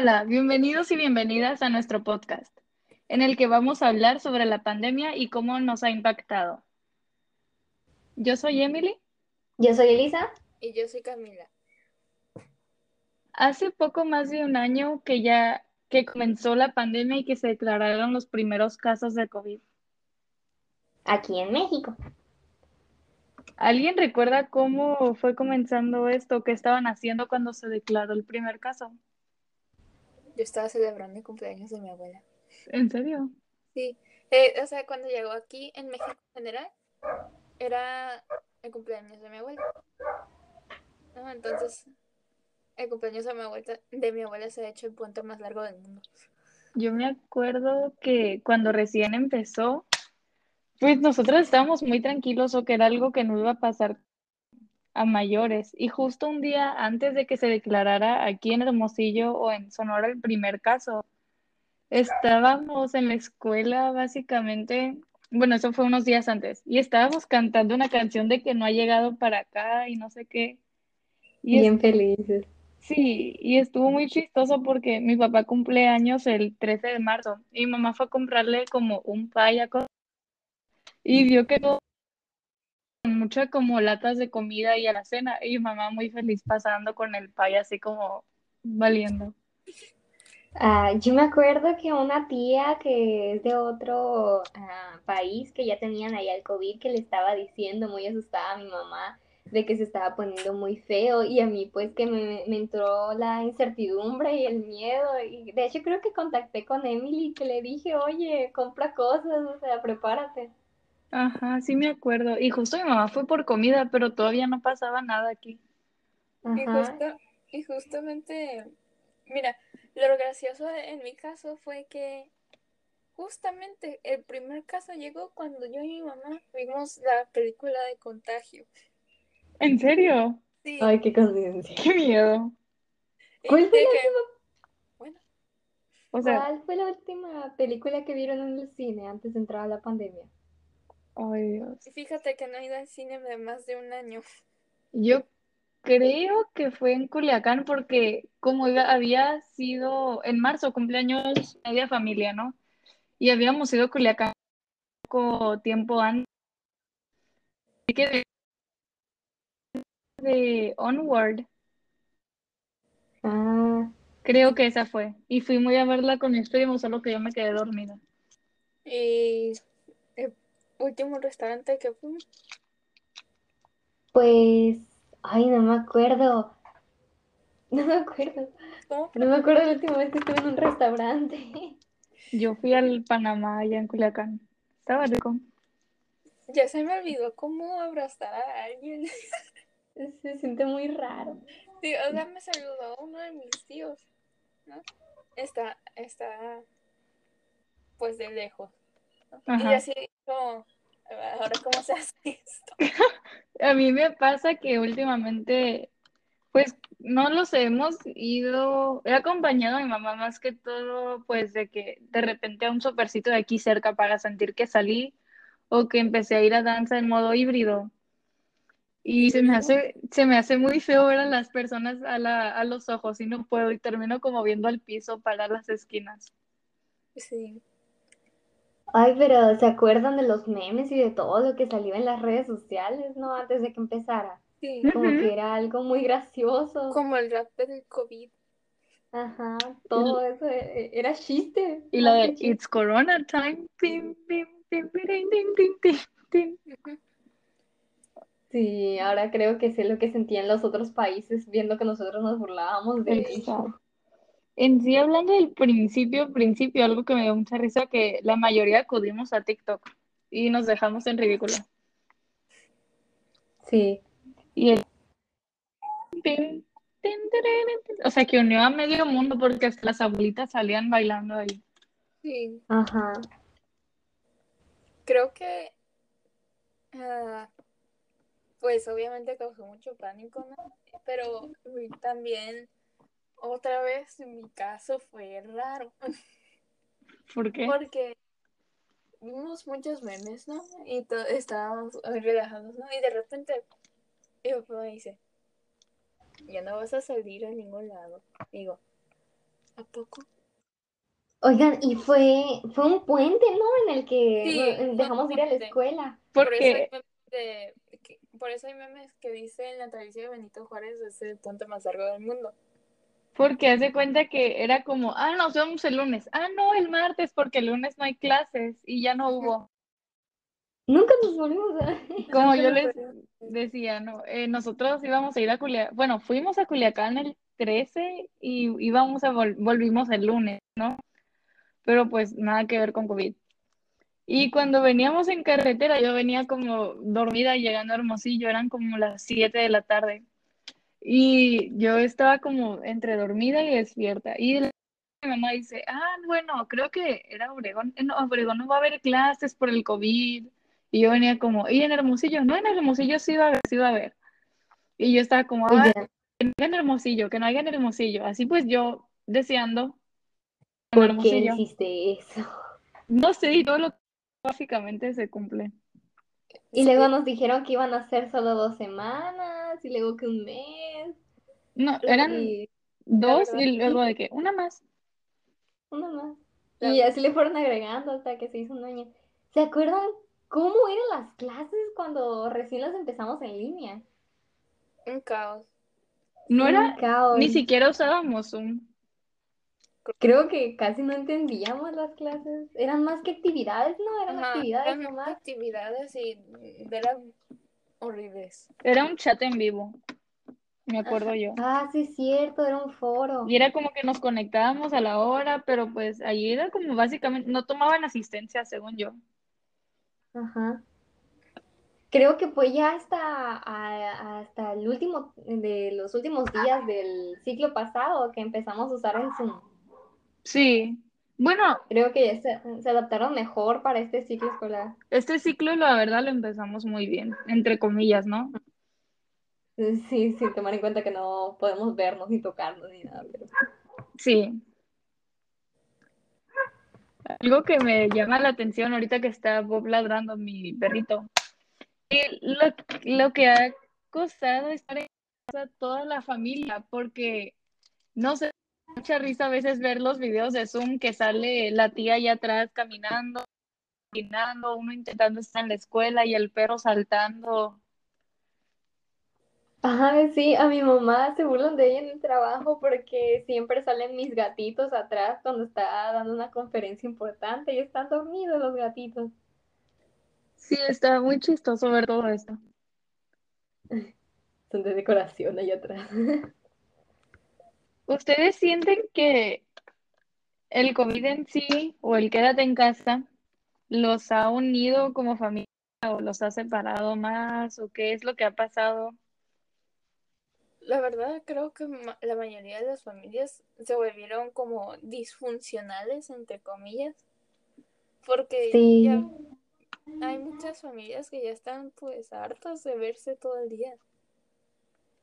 Hola, bienvenidos y bienvenidas a nuestro podcast, en el que vamos a hablar sobre la pandemia y cómo nos ha impactado. Yo soy Emily. Yo soy Elisa. Y yo soy Camila. Hace poco más de un año que ya que comenzó la pandemia y que se declararon los primeros casos de COVID. Aquí en México. ¿Alguien recuerda cómo fue comenzando esto? ¿Qué estaban haciendo cuando se declaró el primer caso? Yo estaba celebrando el cumpleaños de mi abuela. ¿En serio? Sí. Eh, o sea, cuando llegó aquí en México en general, era el cumpleaños de mi abuela. No, entonces, el cumpleaños de mi abuela, de mi abuela se ha hecho el puente más largo del mundo. Yo me acuerdo que cuando recién empezó, pues nosotros estábamos muy tranquilos o que era algo que no iba a pasar a mayores. Y justo un día antes de que se declarara aquí en Hermosillo o en Sonora el primer caso, estábamos en la escuela básicamente, bueno, eso fue unos días antes, y estábamos cantando una canción de que no ha llegado para acá y no sé qué. Y Bien felices. Sí, y estuvo muy chistoso porque mi papá cumple años el 13 de marzo y mi mamá fue a comprarle como un pay y vio que todo muchas como latas de comida y a la cena y mamá muy feliz pasando con el pay así como valiendo. Ah, yo me acuerdo que una tía que es de otro ah, país que ya tenían ahí el COVID que le estaba diciendo muy asustada a mi mamá de que se estaba poniendo muy feo y a mí pues que me, me, entró la incertidumbre y el miedo y de hecho creo que contacté con Emily que le dije oye compra cosas o sea prepárate Ajá, sí me acuerdo. Y justo mi mamá fue por comida, pero todavía no pasaba nada aquí. Y, justo, y justamente, mira, lo gracioso en mi caso fue que justamente el primer caso llegó cuando yo y mi mamá vimos la película de Contagio. ¿En serio? Sí. Ay, qué coincidencia. Qué miedo. ¿Cuál fue, la última... bueno. o sea... ¿Cuál fue la última película que vieron en el cine antes de entrar a la pandemia? Ay, Dios. Fíjate que no he ido al cine de más de un año. Yo creo que fue en Culiacán porque como había sido en marzo, cumpleaños media familia, ¿no? Y habíamos ido a Culiacán poco tiempo antes. Así que de, de Onward. Ah. Creo que esa fue. Y fui muy a verla con mi primo, solo que yo me quedé dormida. Y último restaurante que fuimos? Pues, ay, no me acuerdo. No me acuerdo. ¿Cómo? No me acuerdo la última vez que estuve en un restaurante. Yo fui al Panamá allá en Culiacán. Estaba rico. Ya se me olvidó cómo abrazar a alguien. Se siente muy raro. Sí, o sea, me saludó uno de mis tíos, ¿no? Está, está, pues de lejos. Y así como, ahora cómo se hace esto. A mí me pasa que últimamente, pues no los hemos ido, he acompañado a mi mamá más que todo, pues de que de repente a un supercito de aquí cerca para sentir que salí o que empecé a ir a danza en modo híbrido. Y se me hace, se me hace muy feo ver a las personas a, la, a los ojos y no puedo y termino como viendo al piso para las esquinas. Sí. Ay, pero ¿se acuerdan de los memes y de todo lo que salió en las redes sociales, no? Antes de que empezara. Sí. Como que era algo muy gracioso. Como el rap del COVID. Ajá, todo eso e- era chiste. Y lo de It's Corona Time. Pim, pim, pim, pim, pim, pim, pim, pim. Sí, ahora creo que sé lo que sentían los otros países viendo que nosotros nos burlábamos de eso. Exacto. En sí, hablando del principio, principio, algo que me dio mucha risa, que la mayoría acudimos a TikTok y nos dejamos en ridículo. Sí. Y el... O sea, que unió a medio mundo porque hasta las abuelitas salían bailando ahí. Sí. Ajá. Creo que, ah, pues obviamente causó mucho pánico, ¿no? Pero también otra vez en mi caso fue raro. ¿Por qué? Porque vimos muchos memes, ¿no? Y estábamos relajados, ¿no? Y de repente mi papá me dice, ya no vas a salir a ningún lado. Digo, ¿A poco? Oigan, y fue, fue un puente, ¿no? En el que dejamos de ir a la escuela. Porque... Por eso hay memes que dicen la tradición de Benito Juárez es el puente más largo del mundo. Porque hace cuenta que era como, ah, nos vemos el lunes. Ah, no, el martes, porque el lunes no hay clases y ya no hubo. Nunca nos volvimos a... Como yo les decía, no, eh, nosotros íbamos a ir a Culiacán, bueno, fuimos a Culiacán el 13 y íbamos a volvimos el lunes, ¿no? Pero pues nada que ver con COVID. Y cuando veníamos en carretera, yo venía como dormida llegando a Hermosillo, eran como las 7 de la tarde. Y yo estaba como entre dormida y despierta. Y mi mamá dice, ah, bueno, creo que era Obregón. No, Obregón no va a haber clases por el COVID. Y yo venía como, ¿y en Hermosillo? No, en Hermosillo sí va a haber, sí va a haber. Y yo estaba como, ah, que no en Hermosillo, que no haya en Hermosillo. Así pues yo deseando. ¿Por qué hiciste eso? No sé, y todo lo que básicamente se cumple. Y luego nos dijeron que iban a ser solo dos semanas, y luego que un mes. No, eran dos y luego de que una más. Una más. Y así le fueron agregando hasta que se hizo un año. ¿Se acuerdan cómo eran las clases cuando recién las empezamos en línea? Un caos. No era, ni siquiera usábamos Zoom. Creo que casi no entendíamos las clases. Eran más que actividades, ¿no? Eran actividades eran nomás. actividades y eran horribles. Era un chat en vivo, me acuerdo yo. Ah, sí, es cierto, era un foro. Y era como que nos conectábamos a la hora, pero pues ahí era como básicamente, no tomaban asistencia, según yo. Ajá. Creo que fue ya hasta, hasta el último, de los últimos días del ciclo pasado que empezamos a usar en Zoom. Sí. Bueno, creo que se, se, adaptaron mejor para este ciclo escolar. Este ciclo, la verdad, lo empezamos muy bien, entre comillas, ¿no? Sí, sí, tomar en cuenta que no podemos vernos ni tocarnos ni nada. Sí. Algo que me llama la atención ahorita que está Bob ladrando mi perrito. Lo, lo que ha costado estar en casa toda la familia, porque no sé, mucha risa a veces ver los videos de Zoom que sale la tía allá atrás caminando, caminando, uno intentando estar en la escuela y el perro saltando. Ajá, sí, a mi mamá se burlan de ella en el trabajo porque siempre salen mis gatitos atrás cuando está dando una conferencia importante y están dormidos los gatitos. Sí, está muy chistoso ver todo esto. Son de decoración allá atrás. ¿Ustedes sienten que el COVID en sí o el quédate en casa los ha unido como familia o los ha separado más o qué es lo que ha pasado? La verdad creo que la mayoría de las familias se volvieron como disfuncionales, entre comillas, porque ya hay muchas familias que ya están pues hartas de verse todo el día.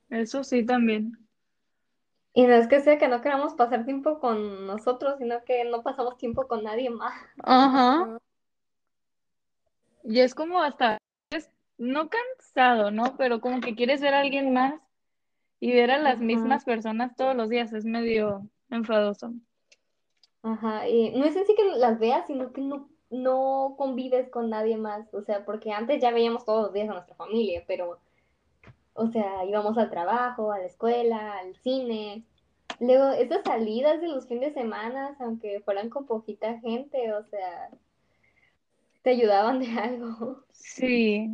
Eso sí también. Y no es que sea que no queramos pasar tiempo con nosotros, sino que no pasamos tiempo con nadie más. Ajá. Y es como hasta, es no cansado, ¿no? Pero como que quieres ver a alguien más y ver a las mismas personas todos los días es medio enfadoso. Ajá, y no es así que las veas, sino que no, no convives con nadie más. O sea, porque antes ya veíamos todos los días a nuestra familia, pero o sea, íbamos al trabajo, a la escuela, al cine. Luego, estas salidas de los fines de semana, aunque fueran con poquita gente, o sea, te ayudaban de algo. Sí.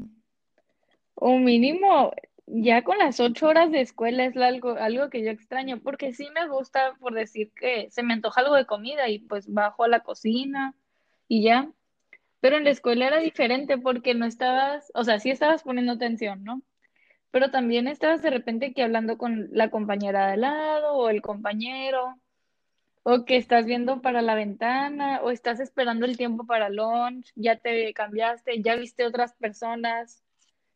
O mínimo, ya con las ocho horas de escuela es algo, algo que yo extraño, porque sí me gusta por decir que se me antoja algo de comida y pues bajo a la cocina y ya. Pero en la escuela era diferente porque no estabas, o sea, sí estabas poniendo atención, ¿no? Pero también estás de repente que hablando con la compañera de al lado o el compañero, o que estás viendo para la ventana, o estás esperando el tiempo para lunch, ya te cambiaste, ya viste otras personas,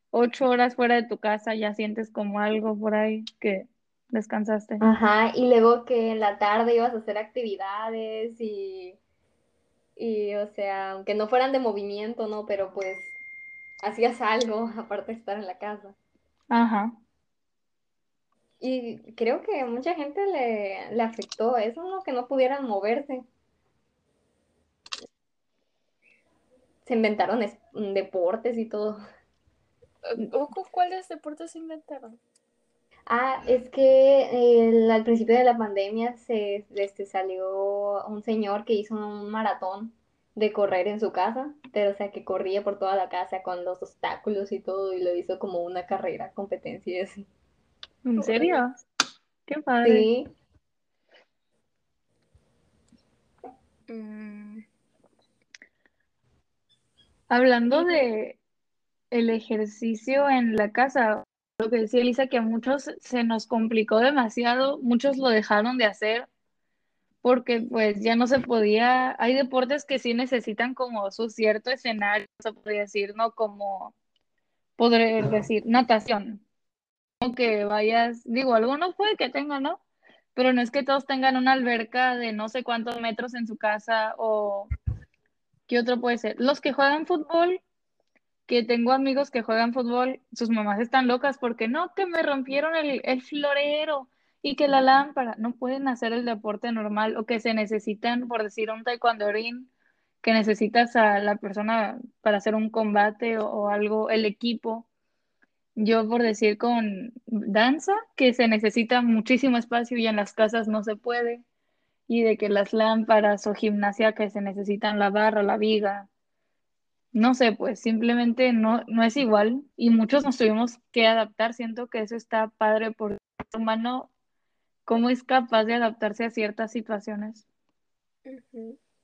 ocho horas fuera de tu casa, ya sientes como algo por ahí que descansaste. Ajá, y luego que en la tarde ibas a hacer actividades y, y o sea, aunque no fueran de movimiento, ¿no? Pero pues hacías algo aparte de estar en la casa. Ajá. Y creo que mucha gente le, le afectó eso, ¿no? Que no pudieran moverse. Se inventaron deportes y todo. ¿Cuáles deportes se inventaron? Ah, es que al principio de la pandemia se este, salió un señor que hizo un maratón de correr en su casa, pero o sea que corría por toda la casa con los obstáculos y todo y lo hizo como una carrera, competencia y así. ¿En serio? Qué padre. Sí. Mm. Hablando de el ejercicio en la casa, lo que decía Elisa, que a muchos se nos complicó demasiado, muchos lo dejaron de hacer porque pues ya no se podía, hay deportes que sí necesitan como su cierto escenario, se podría decir, ¿no? Como poder decir, natación, que vayas, digo, algunos puede que tengan, ¿no? Pero no es que todos tengan una alberca de no sé cuántos metros en su casa o ¿qué otro puede ser? Los que juegan fútbol, que tengo amigos que juegan fútbol, sus mamás están locas porque no, que me rompieron el, el florero y que la lámpara, no pueden hacer el deporte normal o que se necesitan, por decir, un taekwondorín, que necesitas a la persona para hacer un combate o algo, el equipo yo por decir con danza, que se necesita muchísimo espacio y en las casas no se puede, y de que las lámparas o gimnasia que se necesitan la barra, la viga, no sé, pues simplemente no, no es igual y muchos nos tuvimos que adaptar. Siento que eso está padre porque el humano, cómo es capaz de adaptarse a ciertas situaciones.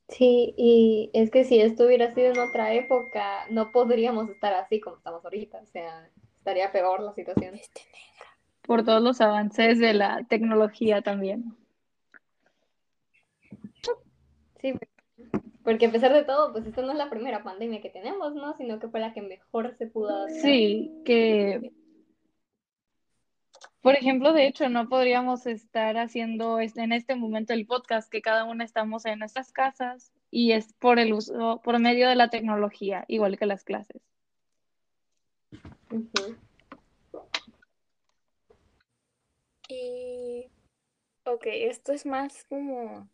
Sí, y es que si esto hubiera sido en otra época, no podríamos estar así como estamos ahorita. O sea, estaría peor la situación. Por todos los avances de la tecnología también. Sí, porque a pesar de todo, pues esta no es la primera pandemia que tenemos, ¿no? Sino que fue la que mejor se pudo Sí, que por ejemplo, de hecho, no podríamos estar haciendo en este momento el podcast que cada uno estamos en nuestras casas y es por el uso, por medio de la tecnología, igual que las clases. Y, ok, esto es más como,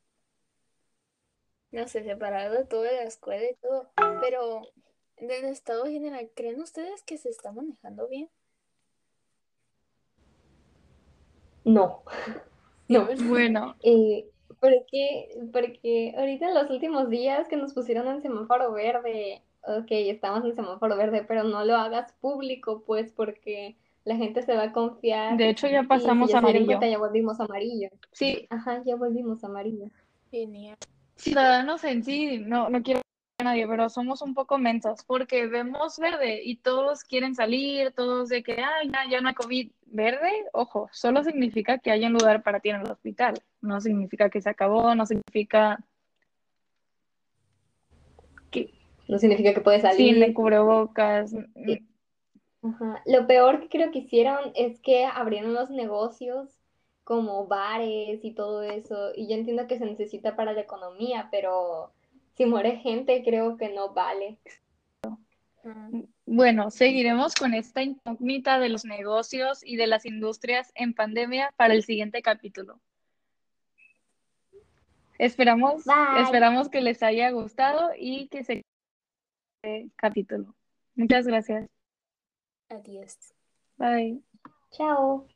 no sé, separado de todo de la escuela y todo, pero en el estado general, ¿creen ustedes que se está manejando bien? No, no. Bueno. Eh, porque, porque ahorita en los últimos días que nos pusieron en semáforo verde, ok, estamos en semáforo verde, pero no lo hagas público, pues, porque la gente se va a confiar. De hecho, ya pasamos amarillo. ya volvimos amarillo. Sí. Ajá, ya volvimos amarillo. Genial. Ciudadanos en sí, no, no quiero nadie, pero somos un poco mensos porque vemos verde y todos quieren salir, todos de que, ay, ya, ya no hay COVID. Verde, ojo, solo significa que hay un lugar para ti en el hospital. No significa que se acabó, no significa no significa que puedes salir. Sin cubrebocas. Ajá. Lo peor que creo que hicieron es que abrieron los negocios como bares y todo eso. Y yo entiendo que se necesita para la economía, pero si muere gente creo que no vale. Bueno, seguiremos con esta incógnita de los negocios y de las industrias en pandemia para el siguiente capítulo. Esperamos, esperamos que les haya gustado y que se capítulo. Muchas gracias. Adiós. Bye. Chao.